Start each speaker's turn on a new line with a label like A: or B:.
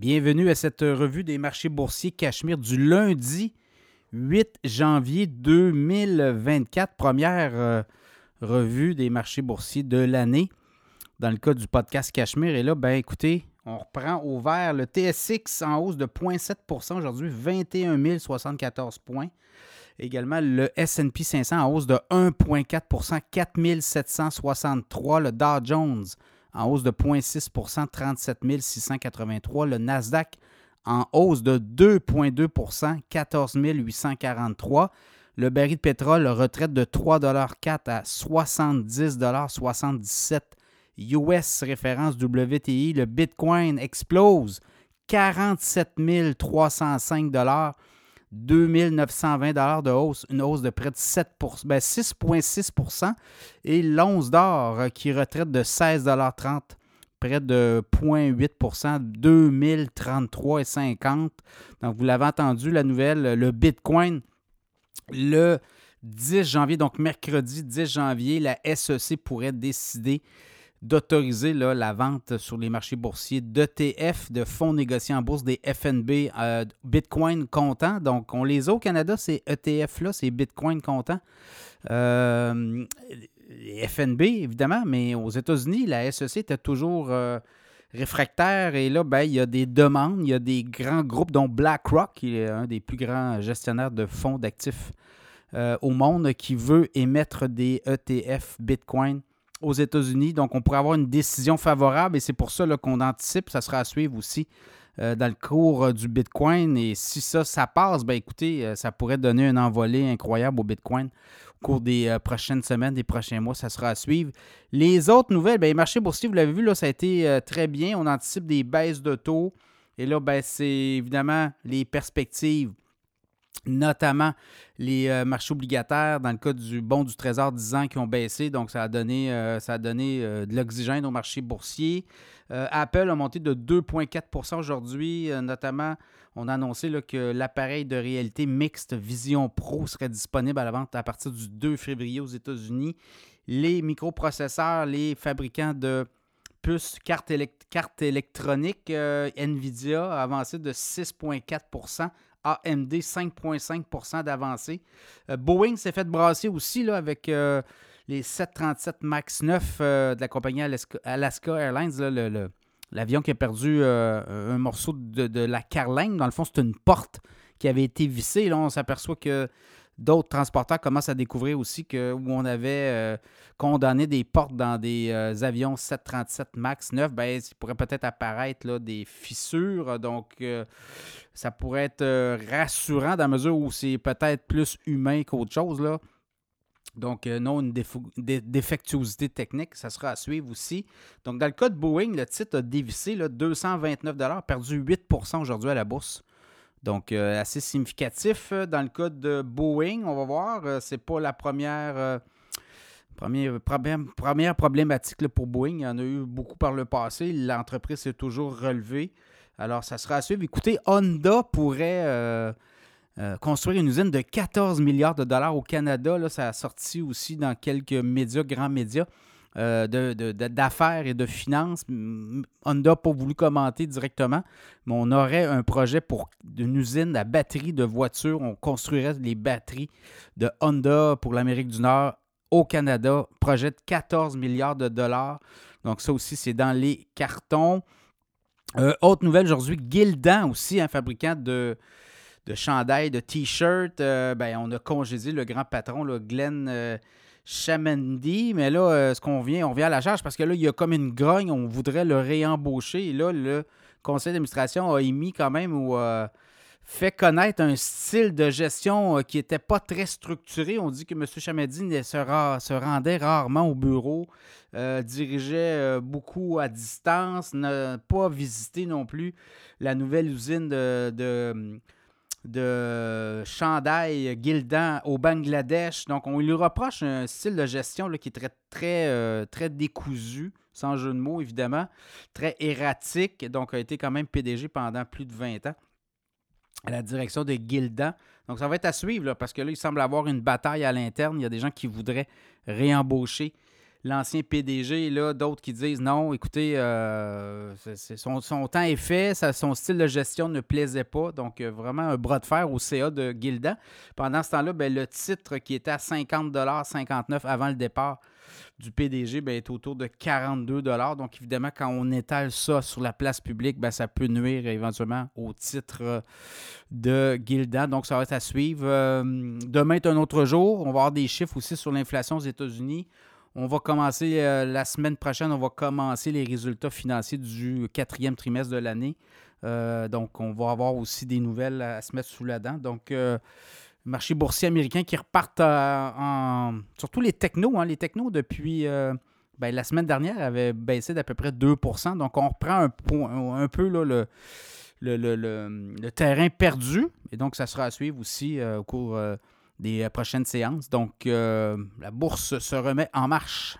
A: Bienvenue à cette revue des marchés boursiers Cachemire du lundi 8 janvier 2024, première euh, revue des marchés boursiers de l'année dans le cas du podcast Cachemire. Et là, ben écoutez, on reprend au vert le TSX en hausse de 0,7 aujourd'hui, 21 074 points. Également le SP 500 en hausse de 1,4 4 763. Le Dow Jones en hausse de 0,6% 37 683. Le Nasdaq en hausse de 2,2% 14 843. Le baril de pétrole retraite de 3,4 à 70,77 US référence WTI. Le Bitcoin explose 47 305 2920 de hausse, une hausse de près de 7 6,6% ben, et l'once d'or euh, qui retraite de 16,30 près de 0,8% 2033,50 Donc, vous l'avez entendu, la nouvelle, le Bitcoin, le 10 janvier, donc mercredi 10 janvier, la SEC pourrait décider d'autoriser la vente sur les marchés boursiers d'ETF, de fonds négociés en bourse, des FNB, euh, Bitcoin comptant. Donc, on les a au Canada, ces ETF-là, ces Bitcoin comptant. Euh, FNB, évidemment, mais aux États-Unis, la SEC était toujours euh, réfractaire. Et là, ben, il y a des demandes, il y a des grands groupes, dont BlackRock, qui est un des plus grands gestionnaires de fonds d'actifs au monde, qui veut émettre des ETF Bitcoin aux États-Unis. Donc, on pourrait avoir une décision favorable et c'est pour ça qu'on anticipe. Ça sera à suivre aussi euh, dans le cours euh, du Bitcoin. Et si ça, ça passe, ben écoutez, euh, ça pourrait donner un envolé incroyable au Bitcoin au cours des prochaines semaines, des prochains mois. Ça sera à suivve. Les autres nouvelles, ben, les marchés boursiers, vous l'avez vu, là, ça a été très bien. On anticipe des baisses de taux. Et là, ben, c'est évidemment les perspectives notamment les euh, marchés obligataires, dans le cas du bon du Trésor 10 ans qui ont baissé, donc ça a donné, euh, euh, de l'oxygène au marché boursier. Apple a monté de 2,4% aujourd'hui, notamment on a annoncé que l'appareil de réalité mixte Vision Pro serait disponible à la vente à partir du 2 février aux États-Unis. Les microprocesseurs, les fabricants de puces cartes, électroniques, Nvidia a avancé de 6,4 AMD 5,5% d'avancée. Euh, Boeing s'est fait brasser aussi là, avec euh, les 737 MAX 9 euh, de la compagnie Alaska, Airlines, l'avion qui a perdu un morceau de, la carlingue. Dans le fond, c'est une porte qui avait été vissée. Là, on s'aperçoit que d'autres transporteurs commencent à découvrir aussi que où on avait euh, condamné des portes dans des euh, avions 737 MAX 9, ben, il pourrait peut-être apparaître des fissures. Donc, euh, ça pourrait être rassurant dans la mesure où c'est peut-être plus humain qu'autre chose. Là. Donc, non, une défectuosité technique, ça sera à suivre aussi. Donc, dans le cas de Boeing, le titre a dévissé là, 229 perdu 8% aujourd'hui à la bourse. Donc, euh, assez significatif. Euh, dans le cas de Boeing, on va voir, euh, c'est pas la première, première, première, problématique pour Boeing. Il y en a eu beaucoup par le passé. L'entreprise s'est toujours relevée. Alors, ça sera à suivre. Écoutez, Honda pourrait construire une usine de 14 milliards de dollars au Canada. Là, ça a sorti aussi dans quelques médias, grands médias. Euh, d'affaires et de finances. Honda n'a pas voulu commenter directement, mais on aurait un projet pour une usine à batterie de voitures. On construirait les batteries de Honda pour l'Amérique du Nord au Canada. Projet de 14 milliards de dollars. Donc ça aussi, c'est dans les cartons. Euh, autre nouvelle aujourd'hui, Gildan aussi, un fabricant de, de de t-shirts. Euh, ben, on a congédié le grand patron, Glenn Chamandi, mais là, euh, ce qu'on vient, on vient à la charge parce que là, il y a comme une grogne, on voudrait le réembaucher. Et là, le conseil d'administration a émis quand même ou fait connaître un style de gestion euh, qui n'était pas très structuré. On dit que M. Chamadi se, rendait rarement au bureau, euh, dirigeait beaucoup à distance, n'a pas visité non plus la nouvelle usine de de chandail Gildan au Bangladesh. Donc, on lui reproche un style de gestion qui est très, très, euh, très décousu, sans jeu de mots évidemment, très erratique. Donc, a été quand même PDG pendant plus de 20 ans à la direction de Gildan. Donc, ça va être à suivre parce que là, il semble avoir une bataille à l'interne. Il y a des gens qui voudraient réembaucher l'ancien PDG, là, d'autres qui disent non, écoutez, euh, son, temps est fait, son style de gestion ne plaisait pas. Donc, euh, vraiment un bras de fer au CA de Gildan. Pendant ce temps-là, ben, le titre qui était à 50 59 avant le départ du PDG ben, est autour de 42 Donc, évidemment, quand on étale ça sur la place publique, ben, ça peut nuire éventuellement au titre de Gildan. Donc, ça va être à suivre. Euh, demain est un autre jour. On va avoir des chiffres aussi sur l'inflation aux États-Unis. On va commencer euh, la semaine prochaine, on va commencer les résultats financiers du quatrième trimestre de l'année. Euh, donc, on va avoir aussi des nouvelles à se mettre sous la dent. Donc, euh, marché boursier américain qui repartent en. Surtout les technos. Hein. les technos, depuis ben, la semaine dernière, avaient baissé d'à peu près 2% Donc, on reprend un, peu le, le, terrain perdu. Et donc, ça sera à suivre aussi au cours des prochaines séances. Donc, la bourse se remet en marche.